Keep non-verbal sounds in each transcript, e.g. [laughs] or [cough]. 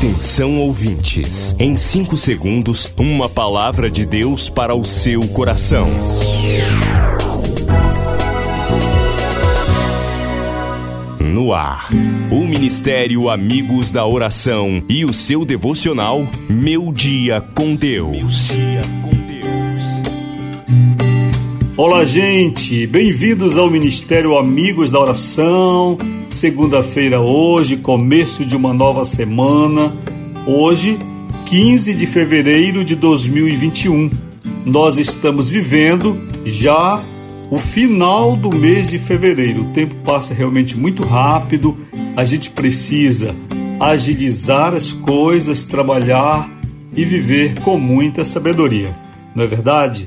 Atenção ouvintes, em 5 segundos, uma palavra de Deus para o seu coração. No ar, o Ministério Amigos da Oração e o seu devocional Meu Dia com Deus. Olá, gente, bem-vindos ao Ministério Amigos da Oração. Segunda-feira, hoje, começo de uma nova semana. Hoje, 15 de fevereiro de 2021. Nós estamos vivendo já o final do mês de fevereiro. O tempo passa realmente muito rápido. A gente precisa agilizar as coisas, trabalhar e viver com muita sabedoria. Não é verdade?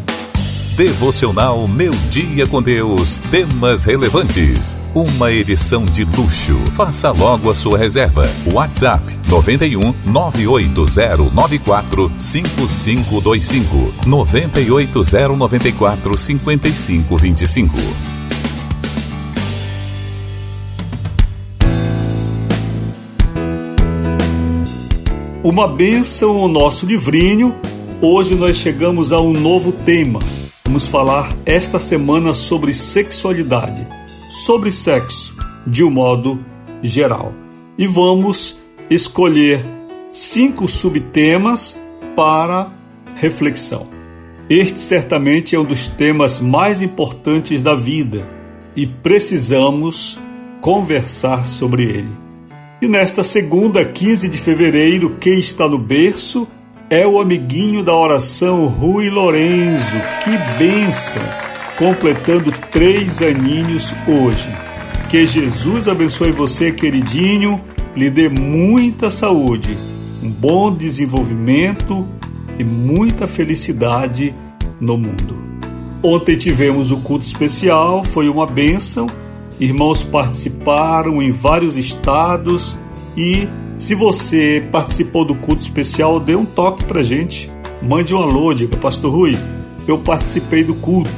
Devocional Meu Dia com Deus. Temas relevantes. Uma edição de luxo. Faça logo a sua reserva. WhatsApp 91 98094 5525 98094 5525. Uma benção o nosso livrinho. Hoje nós chegamos a um novo tema Vamos falar esta semana sobre sexualidade, sobre sexo de um modo geral. E vamos escolher cinco subtemas para reflexão. Este certamente é um dos temas mais importantes da vida e precisamos conversar sobre ele. E nesta segunda, 15 de fevereiro, quem está no berço é o amiguinho da oração Rui Lorenzo. Que bênção! Completando três aninhos hoje. Que Jesus abençoe você, queridinho, lhe dê muita saúde, um bom desenvolvimento e muita felicidade no mundo. Ontem tivemos o culto especial, foi uma bênção. Irmãos participaram em vários estados e se você participou do culto especial, dê um toque pra gente. Mande um alô, diga, Pastor Rui, eu participei do culto.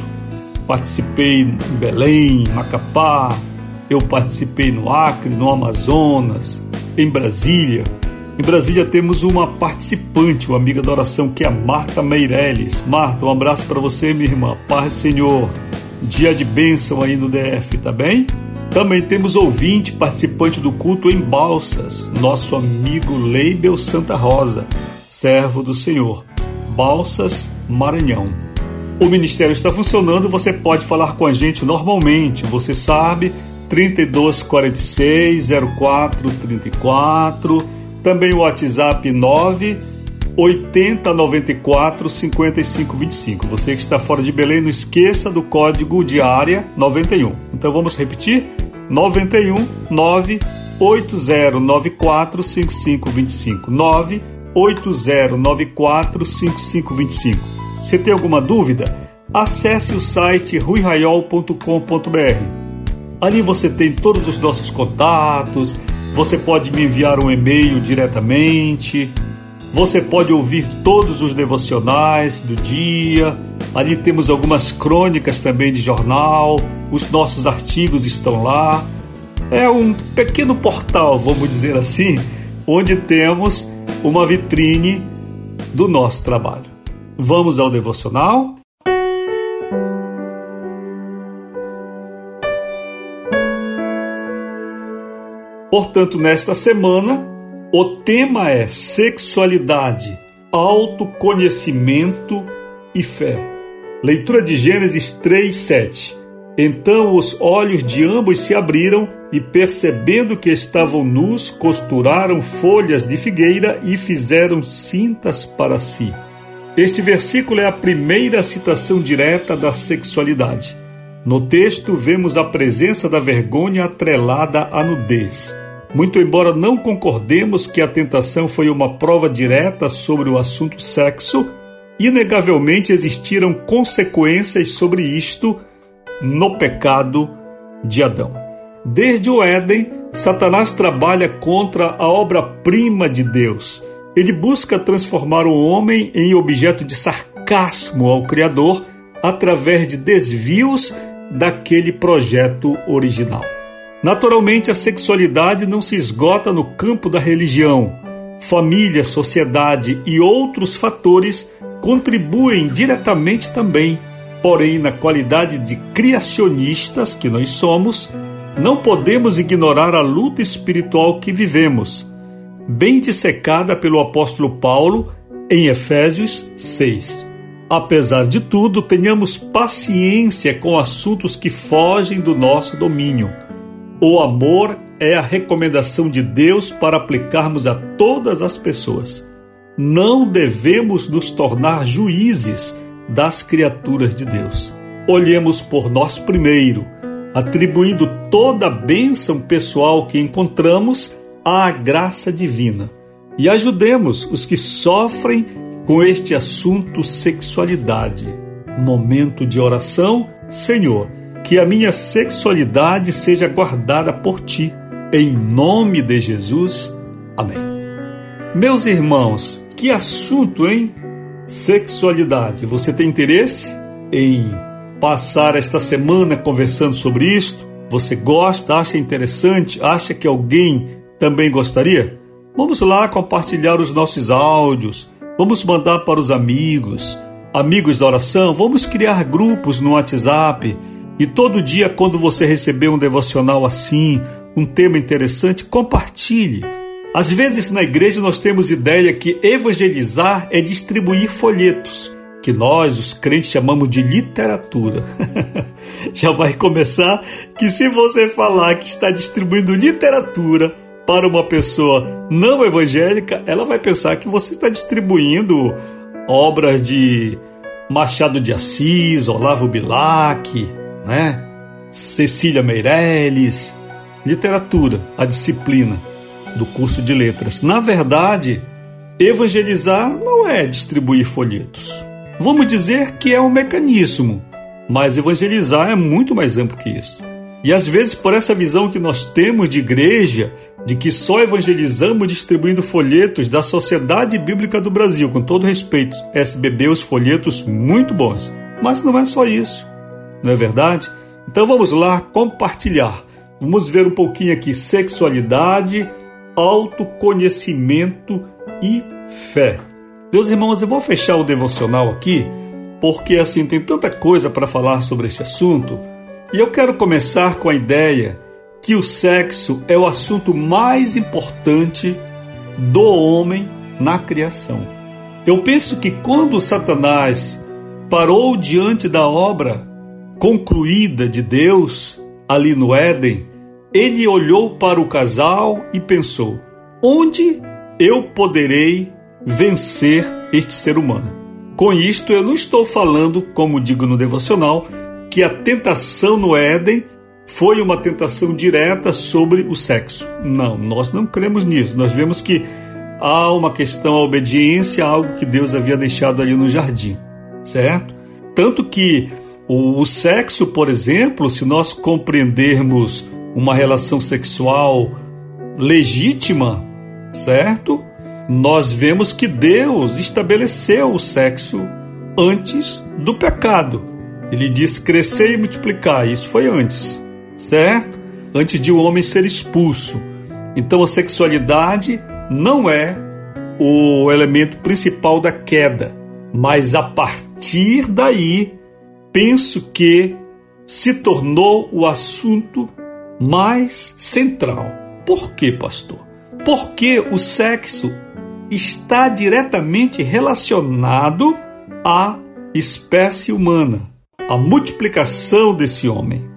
Participei em Belém, Macapá, eu participei no Acre, no Amazonas, em Brasília. Em Brasília temos uma participante, uma amiga da oração, que é a Marta Meirelles. Marta, um abraço para você, minha irmã. Paz Senhor. Dia de bênção aí no DF, tá bem? Também temos ouvinte participante do culto em Balsas, nosso amigo Leibel Santa Rosa, servo do Senhor. Balsas, Maranhão. O ministério está funcionando, você pode falar com a gente normalmente, você sabe, 3246 0434, também o WhatsApp 9 8094 5525. Você que está fora de Belém, não esqueça do código de área 91. Então vamos repetir? 91 9 8094 5525 9 8094 5525. Você tem alguma dúvida? Acesse o site ruiraiol.com.br. Ali você tem todos os nossos contatos, você pode me enviar um e-mail diretamente, você pode ouvir todos os devocionais do dia. Ali temos algumas crônicas também de jornal, os nossos artigos estão lá. É um pequeno portal, vamos dizer assim, onde temos uma vitrine do nosso trabalho. Vamos ao devocional? Portanto, nesta semana, o tema é sexualidade, autoconhecimento e fé. Leitura de Gênesis 3, 7. Então os olhos de ambos se abriram e, percebendo que estavam nus, costuraram folhas de figueira e fizeram cintas para si. Este versículo é a primeira citação direta da sexualidade. No texto, vemos a presença da vergonha atrelada à nudez. Muito embora não concordemos que a tentação foi uma prova direta sobre o assunto sexo, inegavelmente existiram consequências sobre isto no pecado de Adão. Desde o Éden, Satanás trabalha contra a obra-prima de Deus. Ele busca transformar o homem em objeto de sarcasmo ao Criador através de desvios daquele projeto original. Naturalmente, a sexualidade não se esgota no campo da religião. Família, sociedade e outros fatores contribuem diretamente também. Porém, na qualidade de criacionistas que nós somos, não podemos ignorar a luta espiritual que vivemos, bem dissecada pelo apóstolo Paulo em Efésios 6. Apesar de tudo, tenhamos paciência com assuntos que fogem do nosso domínio. O amor é a recomendação de Deus para aplicarmos a todas as pessoas. Não devemos nos tornar juízes das criaturas de Deus. Olhemos por nós primeiro, atribuindo toda a bênção pessoal que encontramos à graça divina. E ajudemos os que sofrem com este assunto sexualidade. Momento de oração, Senhor, que a minha sexualidade seja guardada por ti. Em nome de Jesus. Amém. Meus irmãos, que assunto, hein? Sexualidade. Você tem interesse em passar esta semana conversando sobre isto? Você gosta, acha interessante, acha que alguém também gostaria? Vamos lá compartilhar os nossos áudios, vamos mandar para os amigos, amigos da oração, vamos criar grupos no WhatsApp e todo dia, quando você receber um devocional assim, um tema interessante, compartilhe. Às vezes na igreja nós temos ideia que evangelizar é distribuir folhetos que nós, os crentes, chamamos de literatura. [laughs] Já vai começar que se você falar que está distribuindo literatura para uma pessoa não evangélica, ela vai pensar que você está distribuindo obras de Machado de Assis, Olavo Bilac, né? Cecília Meirelles, literatura, a disciplina do curso de letras. Na verdade, evangelizar não é distribuir folhetos. Vamos dizer que é um mecanismo, mas evangelizar é muito mais amplo que isso. E às vezes, por essa visão que nós temos de igreja, de que só evangelizamos distribuindo folhetos da Sociedade Bíblica do Brasil, com todo respeito, SBB, os folhetos muito bons. Mas não é só isso, não é verdade? Então vamos lá compartilhar. Vamos ver um pouquinho aqui: sexualidade, autoconhecimento e fé. Meus irmãos, eu vou fechar o devocional aqui, porque assim tem tanta coisa para falar sobre este assunto, e eu quero começar com a ideia que o sexo é o assunto mais importante do homem na criação. Eu penso que quando Satanás parou diante da obra concluída de Deus ali no Éden, ele olhou para o casal e pensou: onde eu poderei vencer este ser humano. Com isto, eu não estou falando, como digo no devocional, que a tentação no Éden foi uma tentação direta sobre o sexo. Não, nós não cremos nisso. Nós vemos que há uma questão à obediência, algo que Deus havia deixado ali no jardim, certo? Tanto que o, sexo, por exemplo, se nós compreendermos uma relação sexual legítima, certo? nós vemos que Deus estabeleceu o sexo antes do pecado. Ele diz crescer e multiplicar. Isso foi antes, certo? Antes de o homem ser expulso. Então a sexualidade não é o elemento principal da queda, mas a partir daí penso que se tornou o assunto mais central. Por quê, pastor? Porque o sexo está diretamente relacionado à espécie humana, à multiplicação desse homem,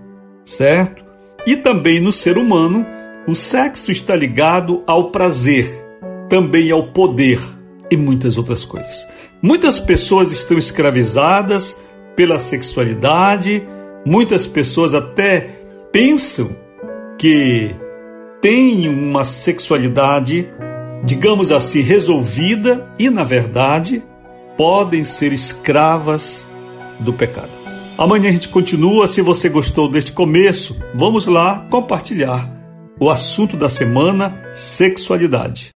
certo? E também no ser humano, o sexo está ligado ao prazer, também ao poder e muitas outras coisas. Muitas pessoas estão escravizadas pela sexualidade, muitas pessoas até pensam que têm uma sexualidade digamos assim, resolvida e, na verdade, podem ser escravas do pecado. Amanhã a gente continua. Se você gostou deste começo, vamos lá compartilhar o assunto da semana: sexualidade.